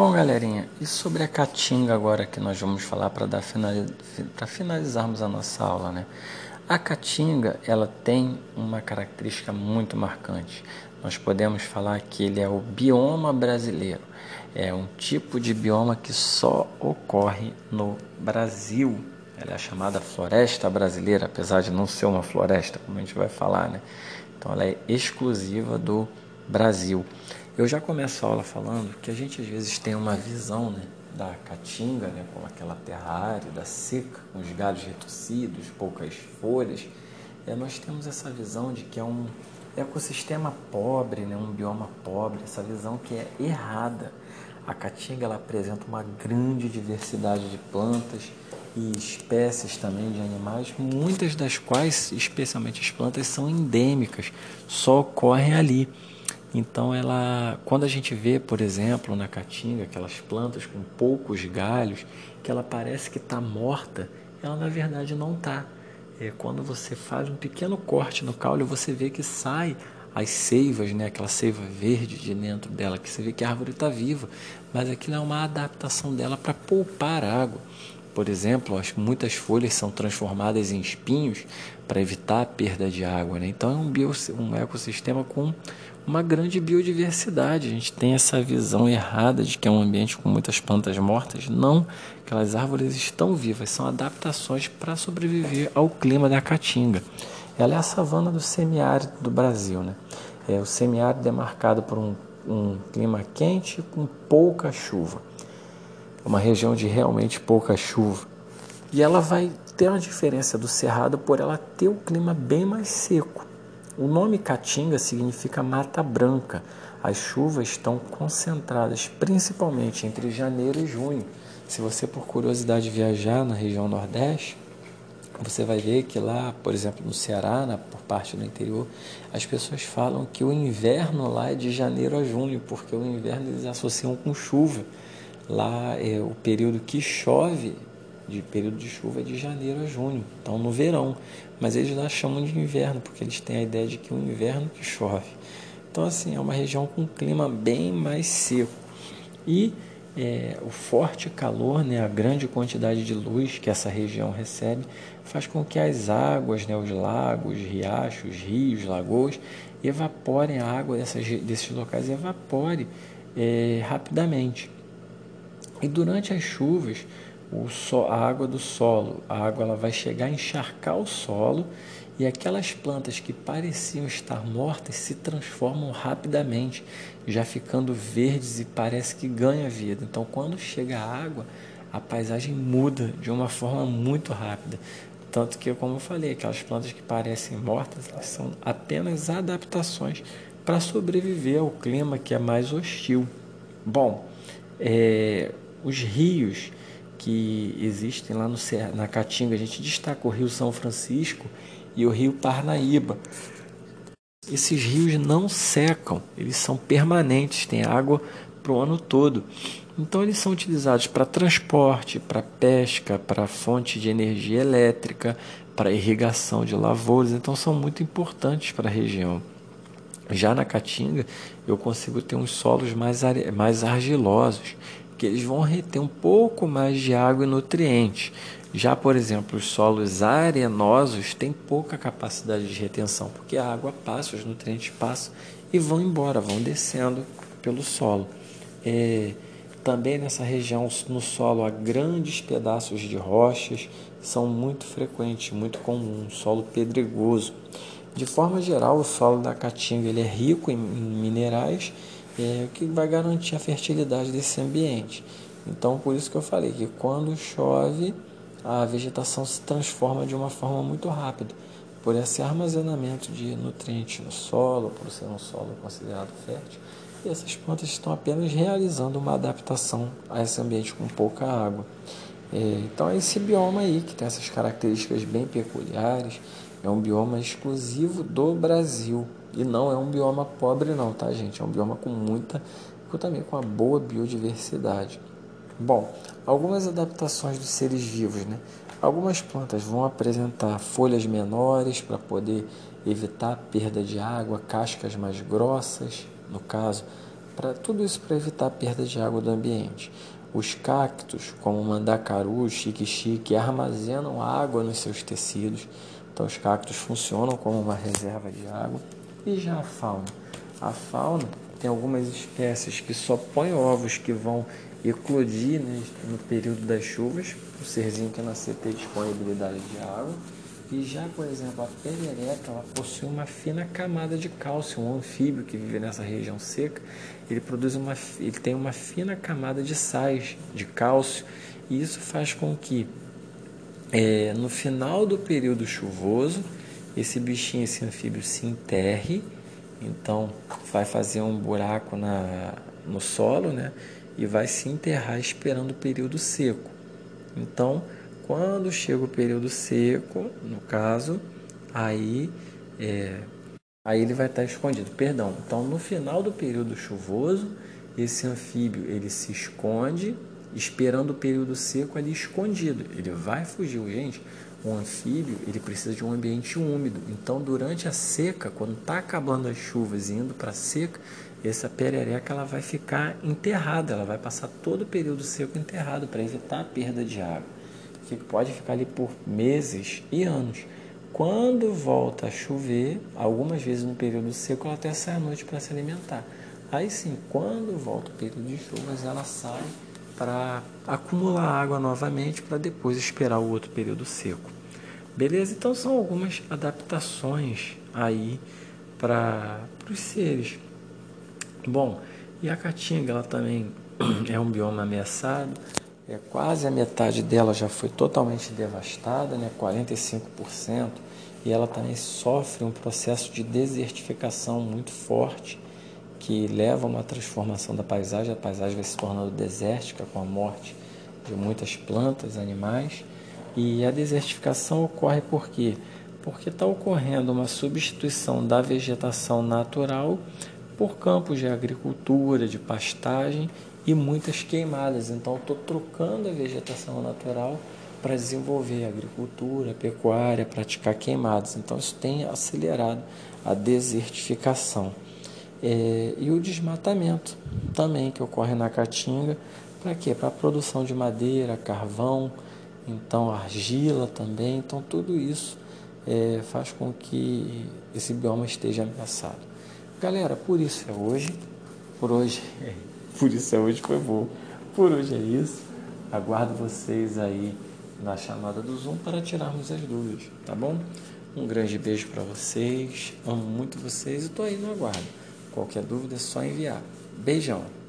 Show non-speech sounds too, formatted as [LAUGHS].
Bom, galerinha, e sobre a caatinga agora que nós vamos falar para dar para finalizarmos a nossa aula, né? A caatinga, ela tem uma característica muito marcante. Nós podemos falar que ele é o bioma brasileiro. É um tipo de bioma que só ocorre no Brasil. Ela é chamada floresta brasileira, apesar de não ser uma floresta, como a gente vai falar, né? Então ela é exclusiva do Brasil. Eu já começo a aula falando que a gente às vezes tem uma visão né, da caatinga, né, como aquela terra árida, seca, com os galhos retorcidos, poucas folhas. É, nós temos essa visão de que é um ecossistema pobre, né, um bioma pobre, essa visão que é errada. A caatinga ela apresenta uma grande diversidade de plantas e espécies também de animais, muitas das quais, especialmente as plantas, são endêmicas, só ocorrem ali. Então ela, quando a gente vê, por exemplo, na caatinga, aquelas plantas com poucos galhos, que ela parece que está morta, ela na verdade não está. É, quando você faz um pequeno corte no caule, você vê que sai as seivas, né, aquela seiva verde de dentro dela, que você vê que a árvore está viva, mas aquilo é uma adaptação dela para poupar água. Por exemplo, as, muitas folhas são transformadas em espinhos para evitar a perda de água. Né? Então é um, bio, um ecossistema com uma grande biodiversidade. A gente tem essa visão errada de que é um ambiente com muitas plantas mortas. Não, aquelas árvores estão vivas, são adaptações para sobreviver ao clima da caatinga. Ela é a savana do semiárido do Brasil. Né? É, o semiárido é marcado por um, um clima quente com pouca chuva. É uma região de realmente pouca chuva. E ela vai ter uma diferença do cerrado por ela ter o clima bem mais seco. O nome Caatinga significa mata branca. As chuvas estão concentradas principalmente entre janeiro e junho. Se você, por curiosidade, viajar na região Nordeste, você vai ver que lá, por exemplo, no Ceará, na, por parte do interior, as pessoas falam que o inverno lá é de janeiro a junho, porque o inverno eles associam com chuva. Lá é o período que chove de período de chuva é de janeiro a junho, então no verão. Mas eles lá chamam de inverno, porque eles têm a ideia de que o inverno que chove. Então, assim, é uma região com um clima bem mais seco. E é, o forte calor, né, a grande quantidade de luz que essa região recebe, faz com que as águas, né, os lagos, riachos, rios, lagoas, evaporem a água dessas, desses locais, evapore é, rapidamente. E durante as chuvas, so, a água do solo. A água ela vai chegar a encharcar o solo e aquelas plantas que pareciam estar mortas se transformam rapidamente, já ficando verdes e parece que ganha vida. Então, quando chega a água, a paisagem muda de uma forma muito rápida. Tanto que, como eu falei, aquelas plantas que parecem mortas, são apenas adaptações para sobreviver ao clima que é mais hostil. Bom, é, os rios que existem lá no, na Caatinga. A gente destaca o Rio São Francisco e o Rio Parnaíba. Esses rios não secam, eles são permanentes, tem água para o ano todo. Então, eles são utilizados para transporte, para pesca, para fonte de energia elétrica, para irrigação de lavouras. Então, são muito importantes para a região. Já na Caatinga, eu consigo ter uns solos mais, mais argilosos que eles vão reter um pouco mais de água e nutrientes. Já, por exemplo, os solos arenosos têm pouca capacidade de retenção, porque a água passa, os nutrientes passam e vão embora, vão descendo pelo solo. É, também nessa região, no solo, há grandes pedaços de rochas, são muito frequentes, muito comuns, solo pedregoso. De forma geral, o solo da Caatinga ele é rico em minerais é, que vai garantir a fertilidade desse ambiente. Então, por isso que eu falei que quando chove, a vegetação se transforma de uma forma muito rápida, por esse armazenamento de nutrientes no solo, por ser um solo considerado fértil, e essas plantas estão apenas realizando uma adaptação a esse ambiente com pouca água. É, então, é esse bioma aí que tem essas características bem peculiares, é um bioma exclusivo do Brasil. E não é um bioma pobre não, tá, gente? É um bioma com muita, também com uma boa biodiversidade. Bom, algumas adaptações dos seres vivos, né? Algumas plantas vão apresentar folhas menores para poder evitar perda de água, cascas mais grossas, no caso, para tudo isso para evitar a perda de água do ambiente. Os cactos, como mandacaru, xique-xique, armazenam água nos seus tecidos. Então, os cactos funcionam como uma reserva de água. E já a fauna? A fauna tem algumas espécies que só põem ovos que vão eclodir né, no período das chuvas. O serzinho que nascer tem disponibilidade de água. E já, por exemplo, a perereca, ela possui uma fina camada de cálcio, um anfíbio que vive nessa região seca, ele produz uma, ele tem uma fina camada de sais, de cálcio, e isso faz com que é, no final do período chuvoso, esse bichinho, esse anfíbio se enterre, então vai fazer um buraco na, no solo, né? E vai se enterrar esperando o período seco. Então, quando chega o período seco, no caso, aí, é, aí ele vai estar escondido. Perdão. Então, no final do período chuvoso, esse anfíbio ele se esconde, esperando o período seco ali escondido. Ele vai fugir. Gente, o anfíbio ele precisa de um ambiente úmido. Então, durante a seca, quando está acabando as chuvas e indo para a seca, essa perereca ela vai ficar enterrada, ela vai passar todo o período seco enterrado para evitar a perda de água que pode ficar ali por meses e anos. Quando volta a chover, algumas vezes no período seco, ela até sai à noite para se alimentar. Aí sim, quando volta o período de chuvas, ela sai para acumular água novamente para depois esperar o outro período seco. Beleza? Então são algumas adaptações aí para os seres. Bom, e a caatinga ela também [CLEARS THROAT] é um bioma ameaçado é, quase a metade dela já foi totalmente devastada, né, 45%, e ela também sofre um processo de desertificação muito forte, que leva a uma transformação da paisagem, a paisagem vai se tornando desértica com a morte de muitas plantas, animais, e a desertificação ocorre por quê? Porque está ocorrendo uma substituição da vegetação natural por campos de agricultura, de pastagem e muitas queimadas. Então, estou trocando a vegetação natural para desenvolver agricultura, pecuária, praticar queimadas. Então, isso tem acelerado a desertificação. É, e o desmatamento também que ocorre na Caatinga, para quê? Para a produção de madeira, carvão, então argila também. Então, tudo isso é, faz com que esse bioma esteja ameaçado. Galera, por isso é hoje. Por hoje é [LAUGHS] por isso hoje foi bom. Por hoje é isso. Aguardo vocês aí na chamada do Zoom para tirarmos as dúvidas, tá bom? Um grande beijo para vocês. Amo muito vocês e estou aí no aguardo. Qualquer dúvida é só enviar. Beijão.